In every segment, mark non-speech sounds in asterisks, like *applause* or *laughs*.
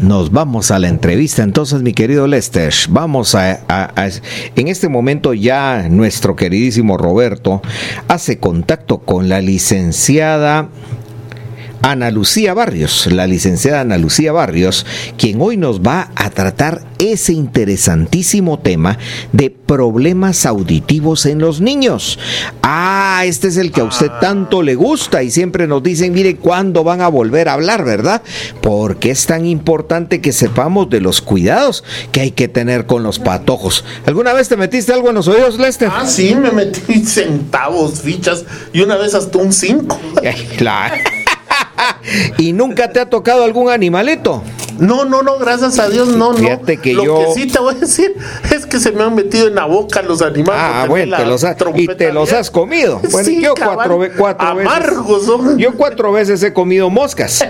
nos vamos a la entrevista. Entonces, mi querido Lester, vamos a, En este momento ya nuestro queridísimo Roberto hace contacto con la licenciada Ana Lucía Barrios, la licenciada Ana Lucía Barrios, quien hoy nos va a tratar ese interesantísimo tema de problemas auditivos en los niños. Ah, este es el que a usted tanto le gusta y siempre nos dicen, mire, ¿cuándo van a volver a hablar, verdad? Porque es tan importante que sepamos de los cuidados que hay que tener con los patojos. ¿Alguna vez te metiste algo en los oídos, Lester? Ah, sí, me metí centavos, fichas y una vez hasta un cinco. *laughs* claro. *laughs* ¿Y nunca te ha tocado algún animalito? No, no, no, gracias a Dios, no, Fíjate no. Que Lo yo... que sí te voy a decir *laughs* es que se me han metido en la boca los animales. Ah, bueno, te los y te los has comido. *laughs* Bueno, yo cuatro, cuatro amargos, veces. *laughs* Yo cuatro veces he comido moscas.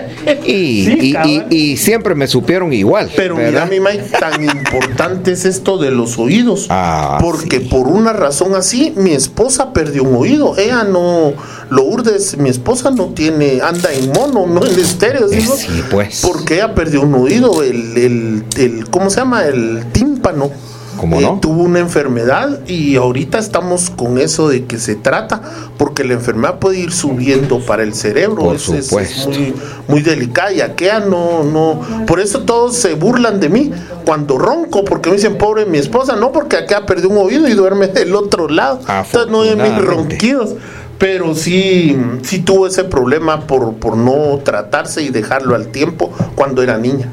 Y, y, siempre me supieron igual. Pero mira, mi Mike, tan importante es esto de los oídos. Ah, porque por una razón así, mi esposa perdió un oído. Ella no, lo urdes, mi esposa no tiene, anda en mono, no en estéreo. Sí, pues. Porque ella perdió un oído, el, el, el ¿cómo se llama? El tímpano. ¿Cómo no? Eh, tuvo una enfermedad y ahorita estamos con eso de que se trata, porque la enfermedad puede ir subiendo para el cerebro. Por es, muy, muy delicada y aquella no, no. Por eso todos se burlan de mí cuando ronco, porque me dicen, pobre mi esposa, no, porque acá perdió un oído y duerme del otro lado. Entonces no hay mis ronquidos pero sí, sí tuvo ese problema por, por no tratarse y dejarlo al tiempo cuando era niña.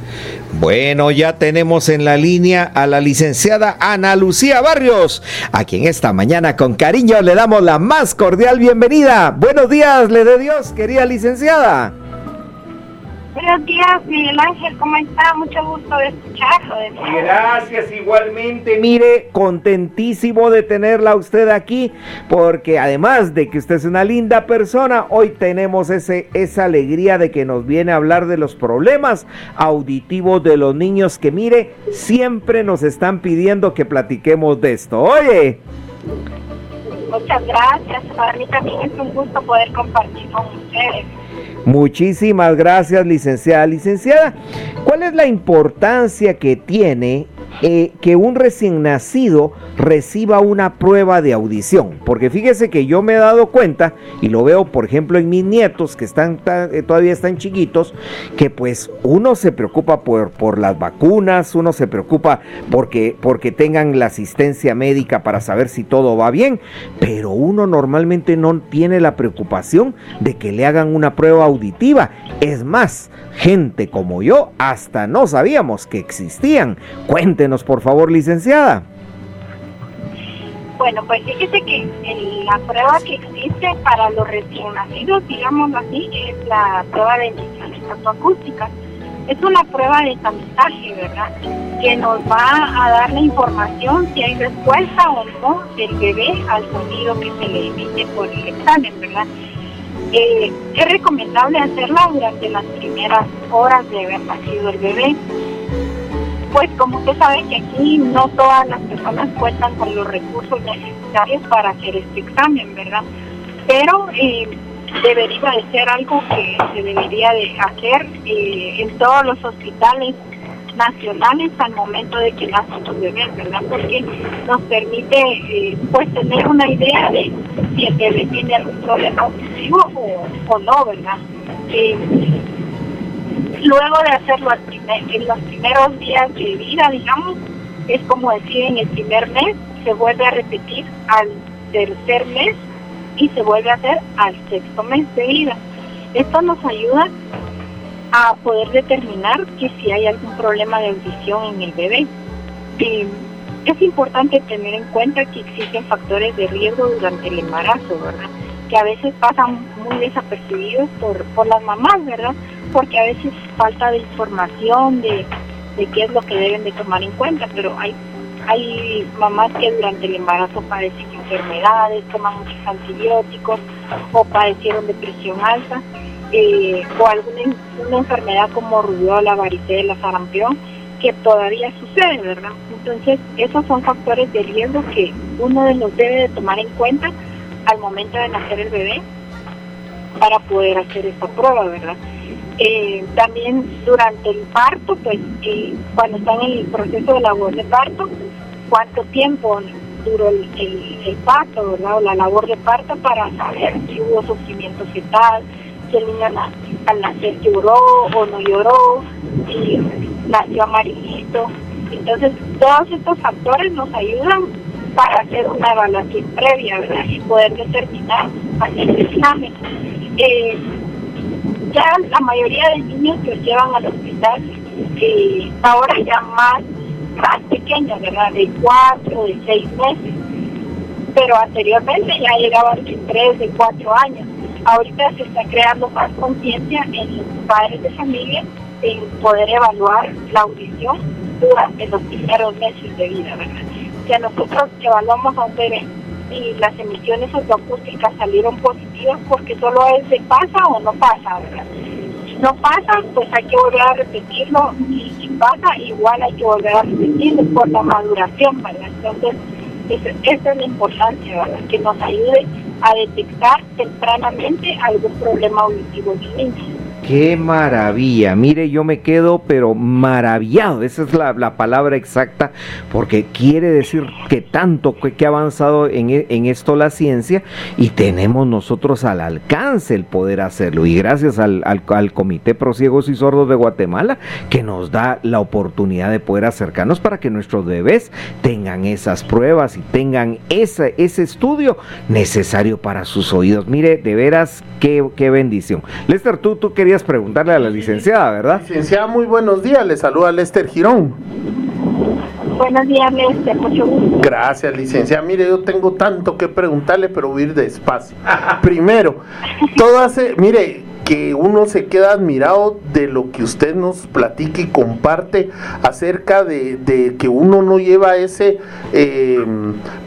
Bueno, ya tenemos en la línea a la licenciada Ana Lucía Barrios, a quien esta mañana con cariño le damos la más cordial bienvenida. Buenos días, le de Dios, querida licenciada. Buenos días, Miguel Ángel, ¿cómo está? Mucho gusto de escucharlo. Gracias, igualmente. Mire, contentísimo de tenerla a usted aquí, porque además de que usted es una linda persona, hoy tenemos ese, esa alegría de que nos viene a hablar de los problemas auditivos de los niños, que mire, siempre nos están pidiendo que platiquemos de esto. Oye. Muchas gracias, para mí también es un gusto poder compartir con ustedes. Muchísimas gracias, licenciada. Licenciada, ¿cuál es la importancia que tiene eh, que un recién nacido reciba una prueba de audición. Porque fíjese que yo me he dado cuenta, y lo veo por ejemplo en mis nietos que están eh, todavía están chiquitos, que pues uno se preocupa por, por las vacunas, uno se preocupa porque, porque tengan la asistencia médica para saber si todo va bien, pero uno normalmente no tiene la preocupación de que le hagan una prueba auditiva. Es más, gente como yo hasta no sabíamos que existían. Cuéntenos, por favor, licenciada. Bueno, pues fíjese que la prueba que existe para los recién nacidos, digamos así, es la prueba de emisiones acústicas. Es una prueba de tamizaje, ¿verdad? Que nos va a dar la información si hay respuesta o no del bebé al sonido que se le emite por el examen, ¿verdad? Eh, es recomendable hacerla durante las primeras horas de haber nacido el bebé. Pues como usted sabe que aquí no todas las personas cuentan con los recursos necesarios para hacer este examen, ¿verdad? Pero eh, debería de ser algo que se debería de hacer eh, en todos los hospitales nacionales al momento de que nacen los bebés, ¿verdad? Porque nos permite eh, pues tener una idea de si el bebé tiene algún problema auditivo o, no, ¿verdad? Luego de hacerlo en los primeros días de vida, digamos, es como decir en el primer mes, se vuelve a repetir al tercer mes y se vuelve a hacer al sexto mes de vida. Esto nos ayuda a poder determinar que si hay algún problema de audición en el bebé. es importante tener en cuenta que existen factores de riesgo durante el embarazo, ¿verdad? Que a veces pasan muy desapercibidos por, por las mamás, ¿verdad? Porque a veces falta de información de, de qué es lo que deben de tomar en cuenta, pero hay hay mamás que durante el embarazo padecen enfermedades, toman muchos antibióticos o padecieron depresión alta eh, o alguna una enfermedad como rubiola, varicela, sarampión, que todavía sucede, ¿verdad? Entonces, esos son factores de riesgo que uno de los debe de tomar en cuenta al momento de nacer el bebé para poder hacer esta prueba, ¿verdad? Eh, también durante el parto, pues cuando están en el proceso de labor de parto, cuánto tiempo duró el, el, parto, ¿verdad? O la labor de parto para saber si hubo sufrimiento fetal, si el niño al nacer lloró o no lloró, si nació amarillito. Entonces, todos estos factores nos ayudan para hacer una evaluación previa ¿verdad? y poder determinar hacer el examen. Eh, ya la mayoría de niños que llevan al hospital, ahora ya más, más pequeños, ¿verdad? De cuatro, de seis meses. Pero anteriormente ya llegaban de tres, de cuatro años. Ahorita se está creando más conciencia en los padres de familia en poder evaluar la audición durante los primeros meses de vida, ¿verdad? Si nosotros evaluamos a un bebé y las emisiones autoacústicas salieron positivas porque solo es de pasa o no pasa. Si no pasa, pues hay que volver a repetirlo y si pasa, igual hay que volver a repetirlo por la maduración, ¿verdad? Entonces, esa es la importancia, ¿verdad? Que nos ayude a detectar tempranamente algún problema auditivo del niño. Qué maravilla. Mire, yo me quedo pero maravillado. Esa es la, palabra exacta porque quiere decir que tanto que, ha avanzado en, e, en, esto la ciencia y tenemos nosotros al alcance el poder hacerlo. Y gracias al, al, Comité Pro Ciegos y Sordos de Guatemala que nos da la oportunidad de poder acercarnos para que nuestros bebés tengan esas pruebas y tengan ese, ese estudio necesario para sus oídos. Mire, de veras, qué, qué bendición. Lester, tú, tú querías preguntarle a la licenciada, ¿verdad? Licenciada, muy buenos días. Le saluda Lester Girón. Buenos días, Lester. Mucho gusto. Gracias, licenciada. Mire, yo tengo tanto que preguntarle, pero voy a ir despacio. Primero, todo hace, mire, que uno se queda admirado de lo que usted nos platica y comparte acerca de, que uno no lleva ese eh,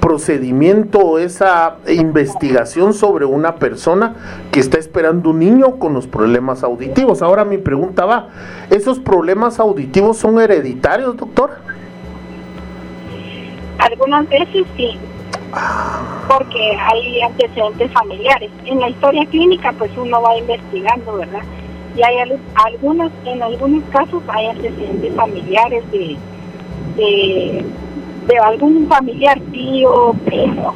procedimiento o esa investigación sobre una persona que está esperando un niño con los problemas auditivos. Ahora mi pregunta va, ¿esos problemas auditivos son hereditarios, doctor? Algunas veces sí, porque hay antecedentes familiares. En la historia clínica, pues uno va investigando, ¿verdad? Y hay algunos, en algunos casos hay antecedentes familiares de, de, algún familiar tío,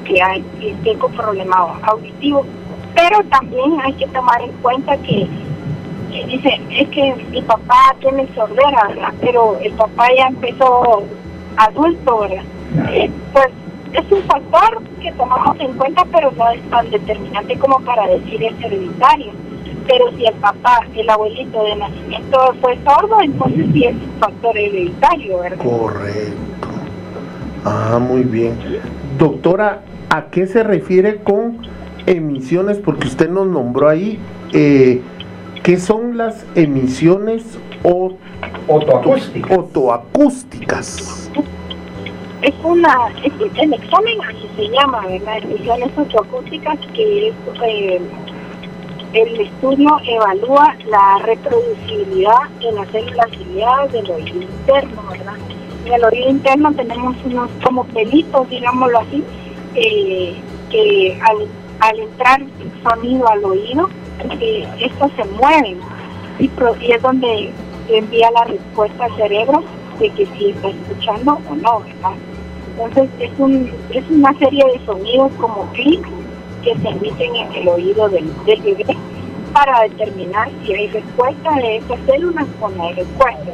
que, hay, que esté con problema auditivo. Pero también hay que tomar en cuenta que, dice, es que mi papá tiene sordera. Pero el papá ya empezó adulto, ¿verdad? Pues es un factor que tomamos en cuenta, pero no es tan determinante como para decir es hereditario. Pero si el papá, el abuelito de nacimiento fue sordo, entonces sí es un factor hereditario, ¿verdad? Correcto. Ah, muy bien. Doctora, ¿a qué se refiere con emisiones? Porque usted nos nombró ahí, eh, ¿qué son las emisiones o otoacústicas? Es una, es el examen así se llama, ¿verdad? Emisiones socioacústicas, que es eh, el estudio evalúa la reproducibilidad en las células ciliadas del oído interno, ¿verdad? En el oído interno tenemos unos como pelitos, digámoslo así, eh, que al, al, entrar sonido al oído, eh, estos se mueven y, y es donde envía la respuesta al cerebro de que si está escuchando o no, ¿verdad? Entonces es, un, es una serie de sonidos como clics que se emiten en el oído del, bebé para determinar si hay respuesta de esas células o no hay respuesta.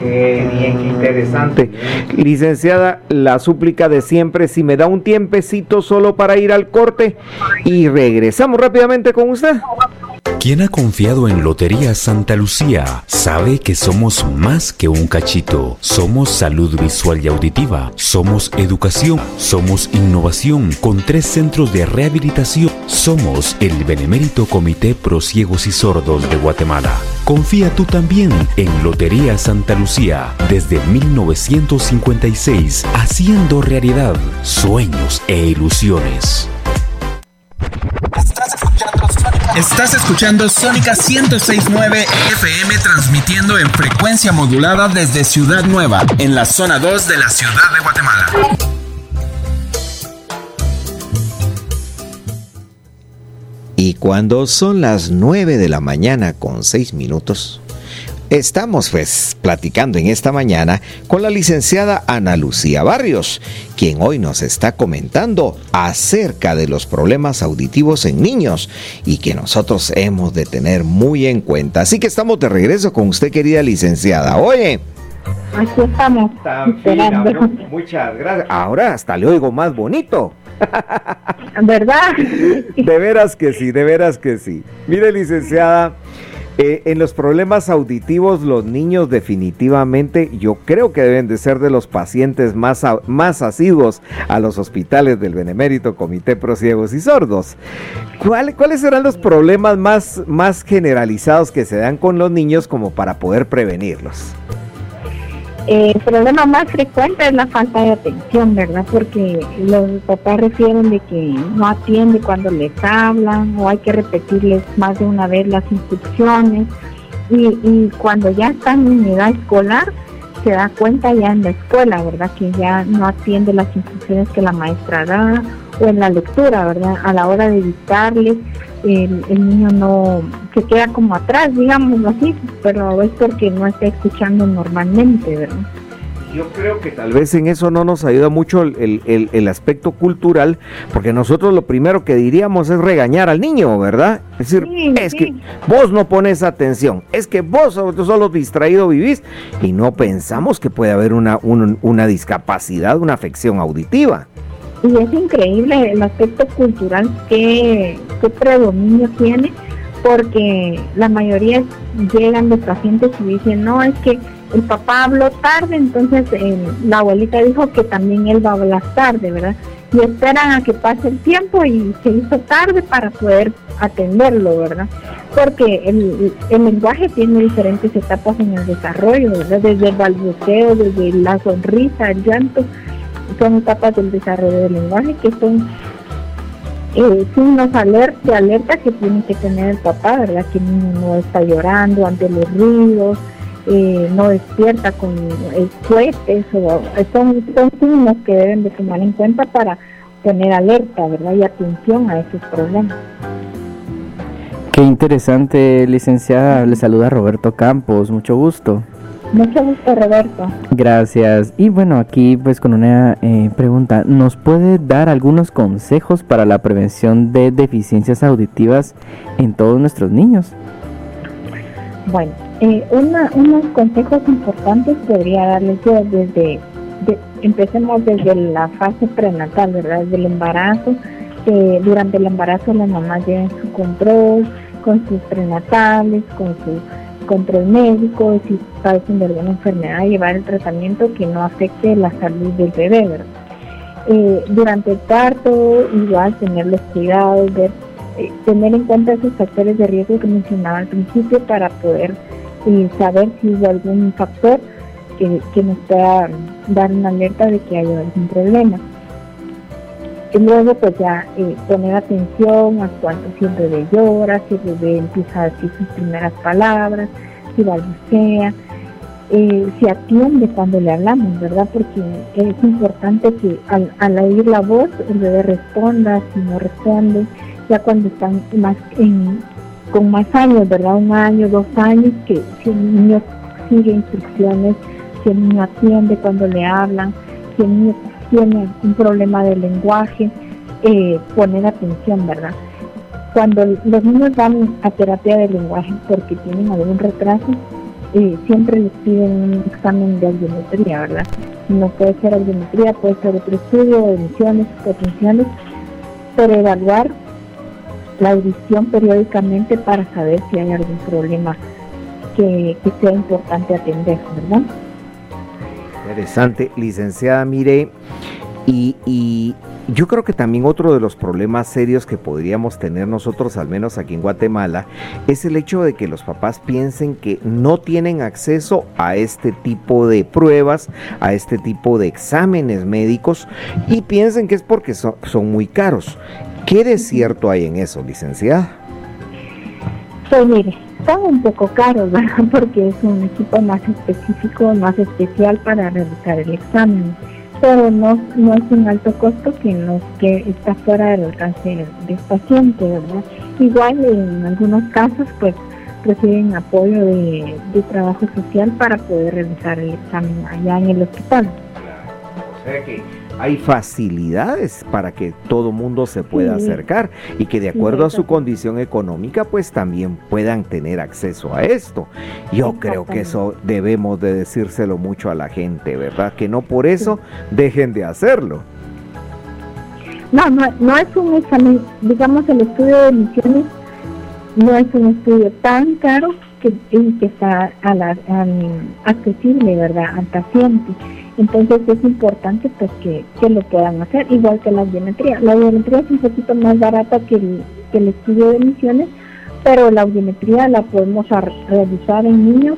Qué bien, qué interesante. Licenciada, la súplica de siempre, si me da un tiempecito solo para ir al corte y regresamos rápidamente con usted. Quien ha confiado en Lotería Santa Lucía sabe que somos más que un cachito. Somos salud visual y auditiva, somos educación, somos innovación con tres centros de rehabilitación. Somos el Benemérito Comité Pro Ciegos y Sordos de Guatemala. Confía tú también en Lotería Santa Lucía desde 1956, haciendo realidad sueños e ilusiones. Sónica 1069 FM transmitiendo en frecuencia modulada desde Ciudad Nueva, en la zona 2 de la ciudad de Guatemala. Y cuando son las 9 de la mañana con 6 minutos, estamos pues platicando en esta mañana con la licenciada Ana Lucía Barrios, quien hoy nos está comentando acerca de los problemas auditivos en niños y que nosotros hemos de tener muy en cuenta. Así que estamos de regreso con usted, querida licenciada. Oye. Aquí estamos. muchas gracias. Ahora hasta le oigo más bonito. ¿Verdad? De veras que sí, de veras que sí. Mire, licenciada, eh, en los problemas auditivos los niños definitivamente yo creo que deben de ser de los pacientes más, más asiduos a los hospitales del Benemérito Comité Pro Ciegos y Sordos. ¿Cuáles serán los problemas más, más generalizados que se dan con los niños como para poder prevenirlos? El problema más frecuente es la falta de atención, ¿verdad? Porque los papás refieren de que no atiende cuando les hablan o hay que repetirles más de una vez las instrucciones y, cuando ya están en edad escolar se da cuenta ya en la escuela, ¿verdad? Que ya no atiende las instrucciones que la maestra da o en la lectura, ¿verdad? A la hora de dictarles el, niño no se queda como atrás, digamos así, pero es porque no está escuchando normalmente, ¿verdad? Yo creo que tal vez en eso no nos ayuda mucho el, aspecto cultural, porque nosotros lo primero que diríamos es regañar al niño, ¿verdad? Es decir, es que vos no pones atención, es que vos solo distraído vivís y no pensamos que puede haber una, una discapacidad, una afección auditiva. Y es increíble el aspecto cultural que, predominio tiene, porque la mayoría llegan los pacientes y dicen, no, es que el papá habló tarde, entonces eh, la abuelita dijo que también él va a hablar tarde, ¿verdad? Y esperan a que pase el tiempo y se hizo tarde para poder atenderlo, ¿verdad? Porque el, el lenguaje tiene diferentes etapas en el desarrollo, ¿verdad? Desde el balbuceo, desde la sonrisa, el llanto, son etapas del desarrollo del lenguaje que son eh, signos de alerta que tiene que tener el papá, ¿verdad? Que el niño no está llorando ante los ruidos, eh, no despierta con cohetes, o, son, son signos que deben de tomar en cuenta para tener alerta, ¿verdad? Y atención a esos problemas. Qué interesante, licenciada. Le saluda Roberto Campos, mucho gusto. Mucho gusto, Roberto. Gracias. Y bueno, aquí pues con una eh, pregunta, ¿nos puede dar algunos consejos para la prevención de deficiencias auditivas en todos nuestros niños? Bueno, eh, unos consejos importantes podría darles yo desde, empecemos desde la fase prenatal, ¿verdad? Desde el embarazo. durante el embarazo la mamá lleva su control con sus prenatales, con su control médico, si padecen de alguna enfermedad, llevar el tratamiento que no afecte la salud del bebé. Eh, durante el parto, igual tener los cuidados, ver, eh, tener en cuenta esos factores de riesgo que mencionaba al principio para poder eh, saber si hay algún factor que, que nos pueda dar una alerta de que hay algún problema. Luego pues ya eh, poner atención a cuánto si el bebé llora, si el bebé empieza a decir sus primeras palabras, si balbucea, eh, si atiende cuando le hablamos, ¿verdad? Porque es importante que al, al oír la voz el bebé responda, si no responde, ya cuando están más con más años, ¿verdad? Un año, dos años, que si el niño sigue instrucciones, si el niño atiende cuando le hablan, si el niño tiene un problema de lenguaje, eh, poner atención, ¿verdad? Cuando los niños van a terapia de lenguaje porque tienen algún retraso, eh, siempre les piden un examen de audiometría, ¿verdad? No puede ser audiometría, puede ser otro estudio, emisiones potenciales, pero evaluar la audición periódicamente para saber si hay algún problema que, que sea importante atender, ¿verdad? Interesante, licenciada, mire, y, yo creo que también otro de los problemas serios que podríamos tener nosotros, al menos aquí en Guatemala, es el hecho de que los papás piensen que no tienen acceso a este tipo de pruebas, a este tipo de exámenes médicos y piensen que es porque son, muy caros. ¿Qué de cierto hay en eso, licenciada? Pues mire, están un poco caros, *laughs* Porque es un equipo más específico, más especial para realizar el examen pero no, no es un alto costo que, que está fuera del alcance del paciente, ¿verdad? Igual en algunos casos, pues reciben apoyo de, de trabajo social para poder realizar el examen allá en el hospital. O sea que hay facilidades para que todo mundo se pueda acercar y que de acuerdo a su condición económica pues también puedan tener acceso a esto. Yo creo que eso debemos de decírselo mucho a la gente, ¿verdad? Que no por eso dejen de hacerlo. No, no, no es un examen, digamos el estudio de emisiones no es un estudio tan caro que, que está a la, accesible, ¿verdad?, al paciente. Entonces es importante pues que, lo puedan hacer, igual que la audiometría. La audiometría es un poquito más barata que el, que el estudio de emisiones, pero la audiometría la podemos realizar en niños.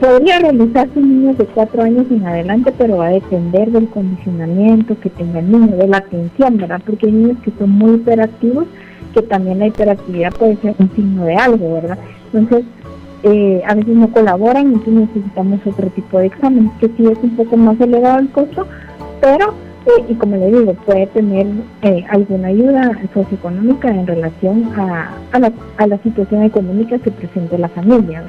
Podría realizarse en niños de 4 años en adelante, pero va a depender del condicionamiento que tenga el niño, de la atención, ¿verdad? Porque hay niños que son muy hiperactivos, que también la hiperactividad puede ser un signo de algo, ¿verdad? Entonces, eh, a veces no colaboran, entonces necesitamos otro tipo de examen, que sí es un poco más elevado el costo, pero, eh, y como le digo, puede tener eh, alguna ayuda socioeconómica en relación a, la, a la situación económica que presente la familia.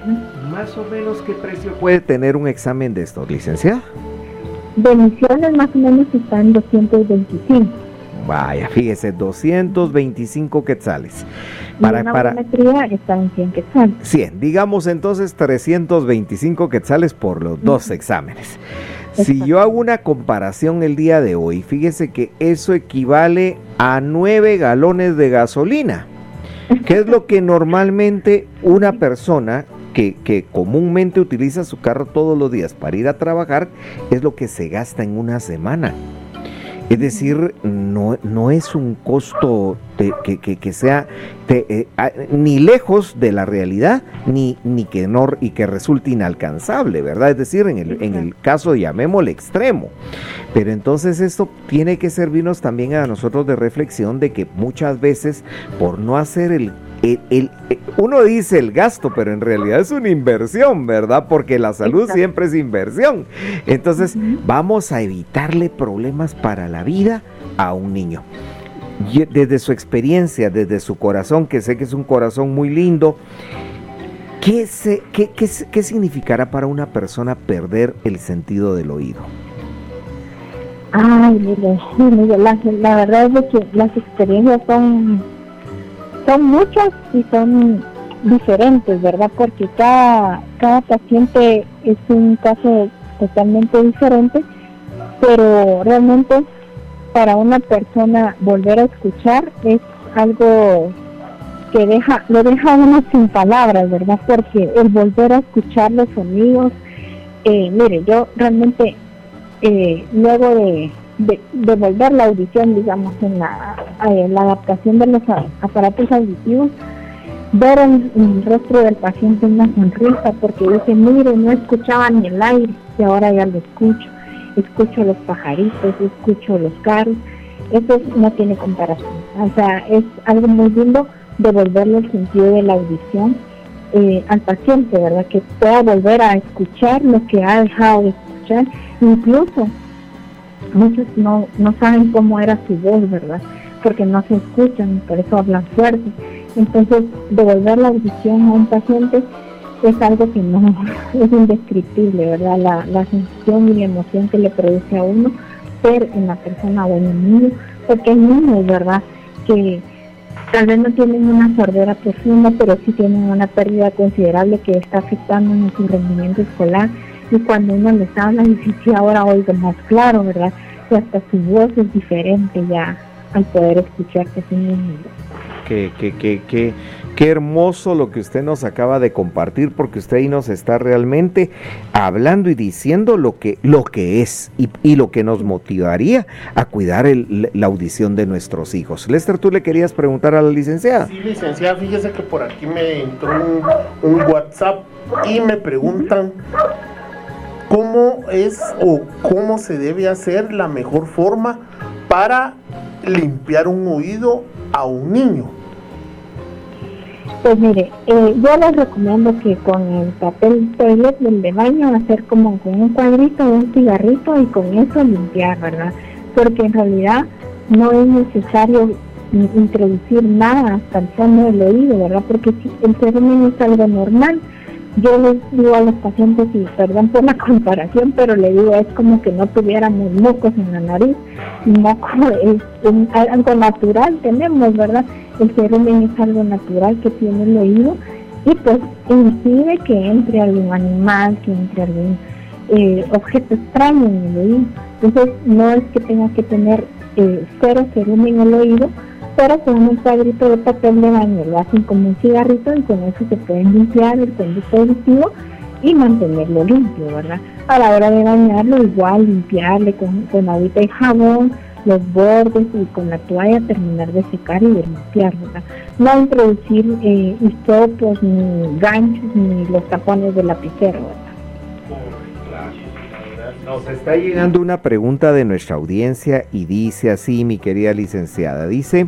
¿Más o menos qué precio puede tener un examen de estos, licenciada? De emisiones más o menos está en 225. Vaya, fíjese, 225 quetzales. Para, una para, está en 100 quetzales. 100, digamos entonces 325 quetzales por los dos exámenes. Si yo hago una comparación el día de hoy, fíjese que eso equivale a 9 galones de gasolina, que es lo que *laughs* normalmente una persona que, que, comúnmente utiliza su carro todos los días para ir a trabajar, es lo que se gasta en una semana. Es decir, no, no es un costo que, sea eh, ni lejos de la realidad, ni, ni que no, y que resulte inalcanzable, ¿verdad? Es decir, en el, en el caso, llamémosle extremo. Pero entonces esto tiene que servirnos también a nosotros de reflexión de que muchas veces por no hacer el el, uno dice el gasto, pero en realidad es una inversión, ¿verdad? Porque la salud siempre es inversión. Entonces, vamos a evitarle problemas para la vida a un niño. Desde su experiencia, desde su corazón, que sé que es un corazón muy lindo, ¿qué, qué, qué, significará para una persona perder el sentido del oído? Ay, Miguel Ángel, la verdad es que las experiencias son son muchas y son diferentes, ¿verdad? Porque cada, cada paciente es un caso totalmente diferente, pero realmente para una persona volver a escuchar es algo que deja, lo deja uno sin palabras, ¿verdad? Porque el volver a escuchar los sonidos, eh, mire, yo realmente eh, luego de, de, devolver la audición, digamos, en la, la adaptación de los aparatos auditivos, ver en, el rostro del paciente una sonrisa, porque dice, mire, no escuchaba ni el aire, y ahora ya lo escucho, escucho los pajaritos, escucho los carros, eso no tiene comparación, o sea, es algo muy lindo devolverle el sentido de la audición eh, al paciente, ¿verdad? Que pueda volver a escuchar lo que ha dejado de escuchar, incluso muchos no, no saben cómo era su voz, ¿verdad? Porque no se escuchan, por eso hablan fuerte. Entonces, devolver la audición a un paciente es algo que no *laughs* es indescriptible, ¿verdad? La, la sensación y la emoción que le produce a uno ser en la persona o en el niño, porque hay niños, ¿verdad? Que tal vez no tienen una sordera profunda, pero sí tienen una pérdida considerable que está afectando en su rendimiento escolar y cuando uno les habla dice, sí, ahora oigo más claro, ¿verdad? Y hasta su voz es diferente ya al poder escucharse a sí mismo. Qué, qué, qué, qué, qué hermoso lo que usted nos acaba de compartir, porque usted ahí nos está realmente hablando y diciendo lo que, lo que es y, y lo que nos motivaría a cuidar el, la audición de nuestros hijos. Lester, tú le querías preguntar a la licenciada. Sí, licenciada, fíjese que por aquí me entró un, un WhatsApp y me preguntan cómo es o cómo se debe hacer la mejor forma para limpiar un oído a un niño. Pues mire, eh, yo les recomiendo que con el papel toilet del de baño hacer como con un cuadrito, un cigarrito y con eso limpiar, ¿verdad? Porque en realidad no es necesario introducir nada hasta el fondo del oído, ¿verdad? Porque si el cerumen es algo normal. Yo les digo a los pacientes, y perdón por la *laughs* comparación, pero le digo, es como que no tuviéramos mocos en la nariz. Moco es algo natural, tenemos, ¿verdad? El cerumen es algo natural que tiene el oído y pues impide que entre algún animal, que entre algún eh, objeto extraño en el oído. Entonces no es que tenga que tener eh, cero cerumen en el oído, pero con un cuadrito de papel de baño lo hacen como un cigarrito y con eso se pueden limpiar el conducto auditivo y mantenerlo limpio, ¿verdad? A la hora de bañarlo igual limpiarle con, con agüita y jabón, los bordes y con la toalla terminar de secar y de limpiar, ¿verdad? No introducir eh, ni ganchos, ni los tapones de lapicero, ¿verdad? Nos está llegando una pregunta de nuestra audiencia y dice así, mi querida licenciada, dice,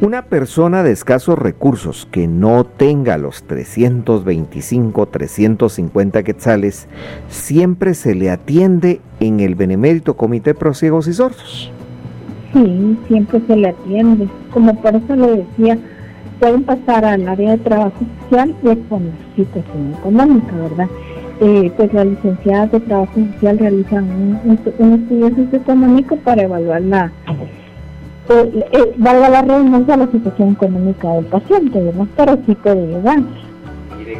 una persona de escasos recursos que no tenga los 325, 350 quetzales, siempre se le atiende en el Benemérito Comité Pro Ciegos y Sordos. Sí, siempre se le atiende. Como por eso le decía, pueden pasar al área de trabajo social y con situación económica, ¿verdad? Eh, pues las licenciadas de trabajo social realizan un, estudio socioeconómico para evaluar la, eh, eh, la situación económica del paciente, ¿verdad? Pero sí puede llegar.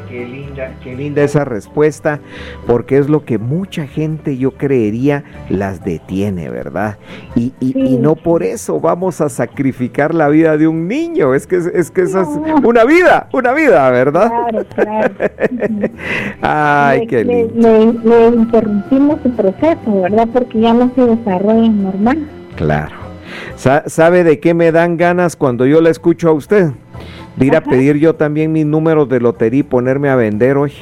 Qué linda, qué linda esa respuesta, porque es lo que mucha gente, yo creería, las detiene, ¿verdad? Y, y, no por eso vamos a sacrificar la vida de un niño, es que, es que eso es una vida, una vida, ¿verdad? Claro, claro. *laughs* Ay, qué lindo. Le, interrumpimos su proceso, ¿verdad? Porque ya no se desarrolla normal. Claro. ¿Sabe de qué me dan ganas cuando yo la escucho a usted? de ir a pedir yo también mis números de lotería y ponerme a vender hoy.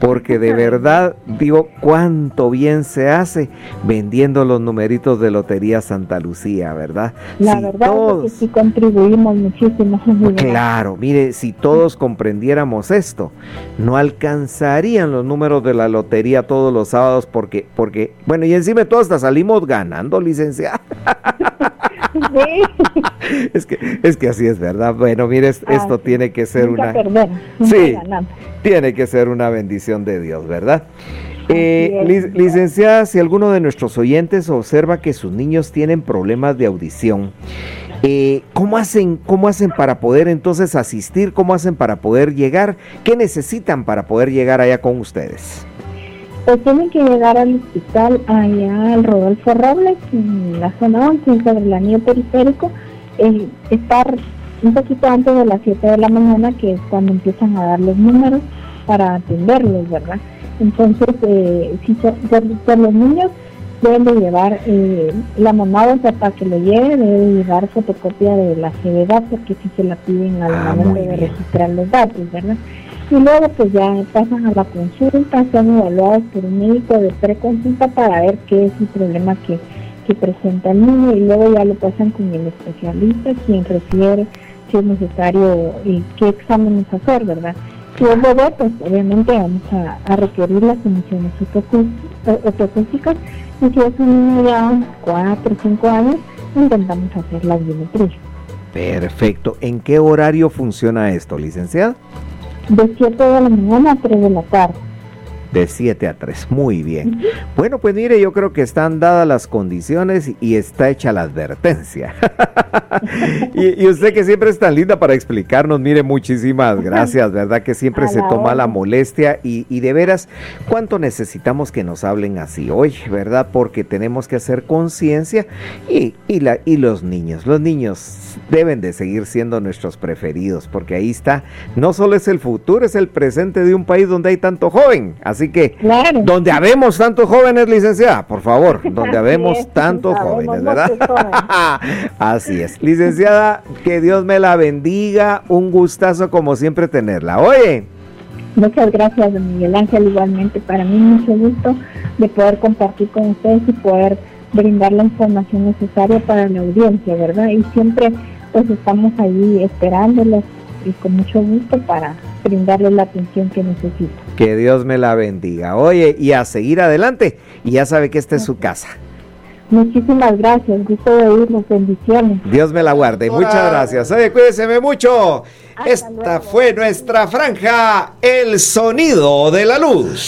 Porque de verdad, digo, cuánto bien se hace vendiendo los numeritos de Lotería Santa Lucía, ¿verdad? La verdad es que sí contribuimos muchísimo. Claro, mire, si todos comprendiéramos esto, no alcanzarían los números de la lotería todos los sábados porque, porque bueno, y encima todos hasta salimos ganando, licenciada. *laughs* *laughs* es que es que así es verdad. Bueno, mire, esto tiene que ser una Sí, tiene que ser una bendición de Dios, ¿verdad? Eh, licenciada, si alguno de nuestros oyentes observa que sus niños tienen problemas de audición, eh, ¿cómo, hacen, ¿cómo hacen para poder entonces asistir? ¿Cómo hacen para poder llegar? ¿Qué necesitan para poder llegar allá con ustedes? Pues tienen que llegar al hospital allá al Rodolfo Robles, en la zona 11, sobre el anillo periférico, eh, estar un poquito antes de las 7 de la mañana, que es cuando empiezan a dar los números para atenderlos, ¿verdad? Entonces, eh, si son, por, los niños, deben de llevar eh, la mamá, o sea, para que lo lleve, debe de llevar fotocopia de la CBDA, porque si se la piden al ah, momento de registrar los datos, ¿verdad? Y luego pues ya pasan a la consulta, son evaluados por un médico de preconsulta para ver qué es el problema que, presenta el niño y luego ya lo pasan con el especialista quien refiere si es necesario y qué exámenes hacer, ¿verdad? Si es bebé, pues obviamente vamos a, requerir las emisiones ortocústicas y si es un niño ya 4 o 5 años, intentamos hacer la biometría. Perfecto. ¿En qué horario funciona esto, licenciada? De 7 de la mañana a 3 de la tarde. De 7 a 3, muy bien. Bueno, pues mire, yo creo que están dadas las condiciones y está hecha la advertencia. *laughs* y, usted que siempre es tan linda para explicarnos, mire, muchísimas gracias, ¿verdad? Que siempre se toma la molestia y, de veras, ¿cuánto necesitamos que nos hablen así hoy, ¿verdad? Porque tenemos que hacer conciencia y, y, la, y los niños, los niños deben de seguir siendo nuestros preferidos, porque ahí está, no solo es el futuro, es el presente de un país donde hay tanto joven. Así que, donde habemos tantos jóvenes, licenciada, por favor, donde habemos tantos jóvenes, ¿verdad? *laughs* Así es. Licenciada, que Dios me la bendiga. Un gustazo como siempre tenerla. Oye. Muchas gracias, don Miguel Ángel. Igualmente, para mí mucho gusto de poder compartir con ustedes y poder brindar la información necesaria para la audiencia, ¿verdad? Y siempre pues estamos ahí esperándolos y con mucho gusto para brindarle la atención que necesita. Que Dios me la bendiga. Oye, y a seguir adelante. Y ya sabe que esta es su casa. Muchísimas gracias, gusto de oírlos, bendiciones. Dios me la guarde, muchas gracias. Oye, cuídense mucho. Esta fue nuestra franja, el sonido de la luz.